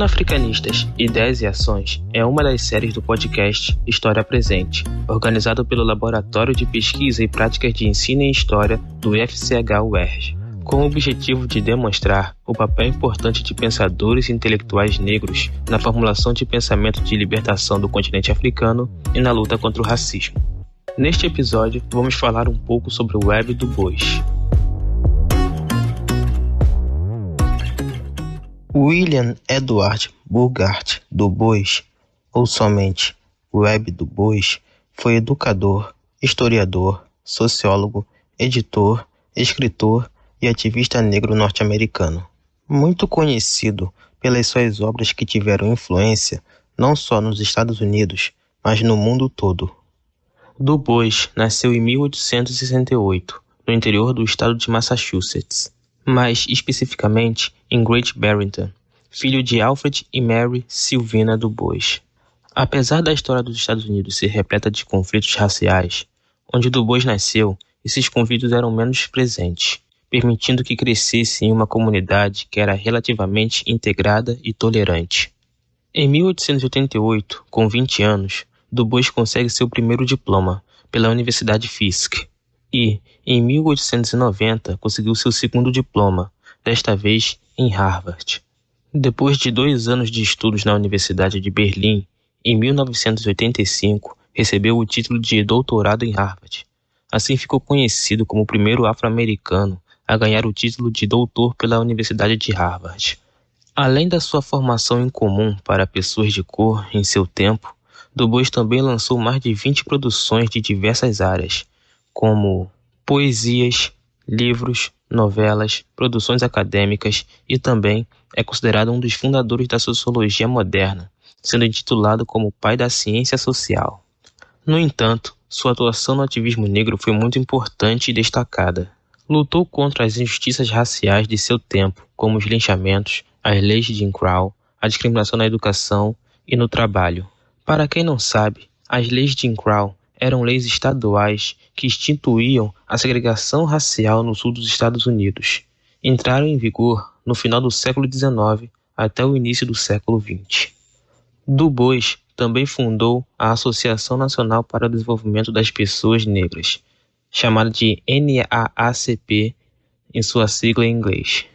Panafricanistas, Ideias e Ações é uma das séries do podcast História Presente, organizado pelo Laboratório de Pesquisa e Práticas de Ensino em História do FCH-UERJ, com o objetivo de demonstrar o papel importante de pensadores e intelectuais negros na formulação de pensamento de libertação do continente africano e na luta contra o racismo. Neste episódio, vamos falar um pouco sobre o Web do Bois. William Edward Bogart Du Bois, ou somente Web Du Bois, foi educador, historiador, sociólogo, editor, escritor e ativista negro norte-americano. Muito conhecido pelas suas obras que tiveram influência não só nos Estados Unidos, mas no mundo todo. Du Bois nasceu em 1868, no interior do estado de Massachusetts mais especificamente em Great Barrington, filho de Alfred e Mary Sylvina Du Bois. Apesar da história dos Estados Unidos ser repleta de conflitos raciais, onde Du Bois nasceu, esses conflitos eram menos presentes, permitindo que crescesse em uma comunidade que era relativamente integrada e tolerante. Em 1888, com 20 anos, Du Bois consegue seu primeiro diploma pela Universidade Fisk, e, em 1890, conseguiu seu segundo diploma, desta vez em Harvard. Depois de dois anos de estudos na Universidade de Berlim, em 1985, recebeu o título de doutorado em Harvard. Assim ficou conhecido como o primeiro afro-americano a ganhar o título de doutor pela Universidade de Harvard. Além da sua formação incomum para pessoas de cor em seu tempo, Du Bois também lançou mais de 20 produções de diversas áreas, como poesias, livros, novelas, produções acadêmicas e também é considerado um dos fundadores da sociologia moderna, sendo intitulado como pai da ciência social. No entanto, sua atuação no ativismo negro foi muito importante e destacada. Lutou contra as injustiças raciais de seu tempo, como os linchamentos, as leis de Jim Crow, a discriminação na educação e no trabalho. Para quem não sabe, as leis de Jim Crow eram leis estaduais que instituíam a segregação racial no sul dos Estados Unidos. Entraram em vigor no final do século XIX até o início do século XX. Du Bois também fundou a Associação Nacional para o Desenvolvimento das Pessoas Negras, chamada de NAACP em sua sigla em inglês.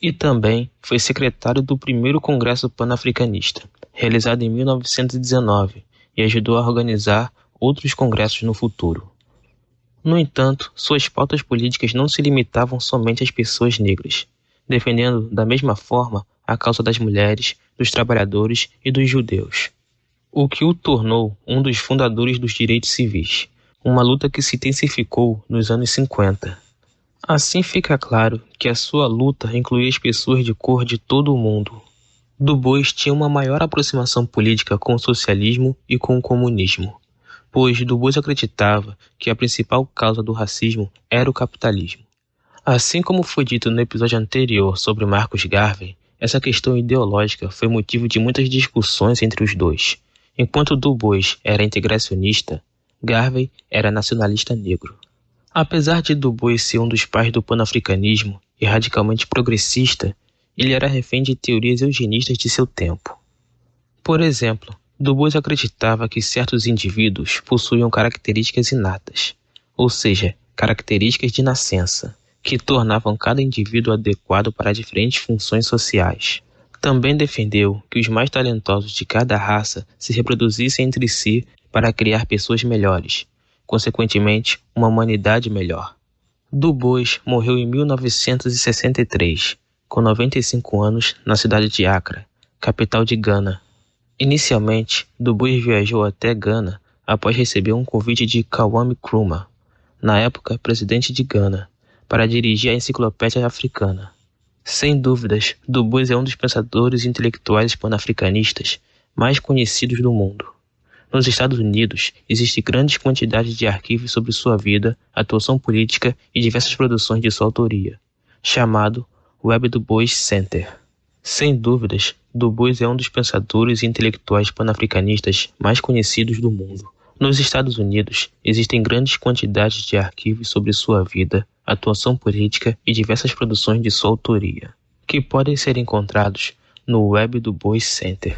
E também foi secretário do primeiro Congresso Pan-Africanista, realizado em 1919, e ajudou a organizar outros congressos no futuro. No entanto, suas pautas políticas não se limitavam somente às pessoas negras, defendendo da mesma forma a causa das mulheres, dos trabalhadores e dos judeus, o que o tornou um dos fundadores dos direitos civis, uma luta que se intensificou nos anos 50. Assim fica claro que a sua luta incluía as pessoas de cor de todo o mundo. Du Bois tinha uma maior aproximação política com o socialismo e com o comunismo pois Du Bois acreditava que a principal causa do racismo era o capitalismo. Assim como foi dito no episódio anterior sobre Marcus Garvey, essa questão ideológica foi motivo de muitas discussões entre os dois. Enquanto Du Bois era integracionista, Garvey era nacionalista negro. Apesar de Du Bois ser um dos pais do panafricanismo e radicalmente progressista, ele era refém de teorias eugenistas de seu tempo. Por exemplo, Du Bois acreditava que certos indivíduos possuíam características inatas, ou seja, características de nascença, que tornavam cada indivíduo adequado para diferentes funções sociais. Também defendeu que os mais talentosos de cada raça se reproduzissem entre si para criar pessoas melhores, consequentemente, uma humanidade melhor. Du Bois morreu em 1963, com 95 anos, na cidade de Accra, capital de Gana, Inicialmente, Du Bois viajou até Gana após receber um convite de Kwame Nkrumah, na época presidente de Gana, para dirigir a Enciclopédia Africana. Sem dúvidas, Du Bois é um dos pensadores intelectuais panafricanistas mais conhecidos do mundo. Nos Estados Unidos, existe grandes quantidades de arquivos sobre sua vida, atuação política e diversas produções de sua autoria, chamado Web Du Bois Center. Sem dúvidas, Du Bois é um dos pensadores e intelectuais panafricanistas mais conhecidos do mundo. Nos Estados Unidos, existem grandes quantidades de arquivos sobre sua vida, atuação política e diversas produções de sua autoria, que podem ser encontrados no Web do Bois Center.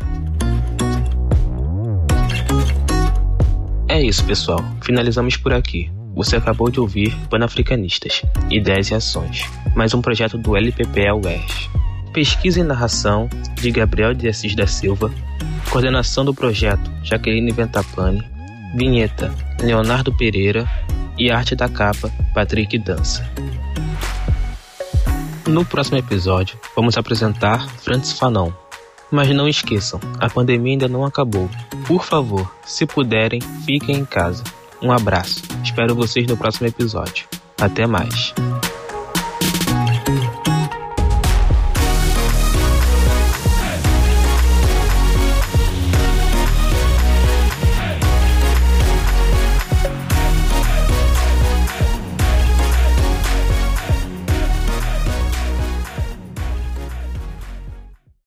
É isso, pessoal. Finalizamos por aqui. Você acabou de ouvir Panafricanistas, Ideias e Ações, mais um projeto do LPPE UERJ. Pesquisa e narração de Gabriel de Assis da Silva, coordenação do projeto Jaqueline Ventapane, vinheta Leonardo Pereira e arte da capa Patrick Dança. No próximo episódio, vamos apresentar Francis Fanon, mas não esqueçam, a pandemia ainda não acabou. Por favor, se puderem, fiquem em casa. Um abraço. Espero vocês no próximo episódio. Até mais.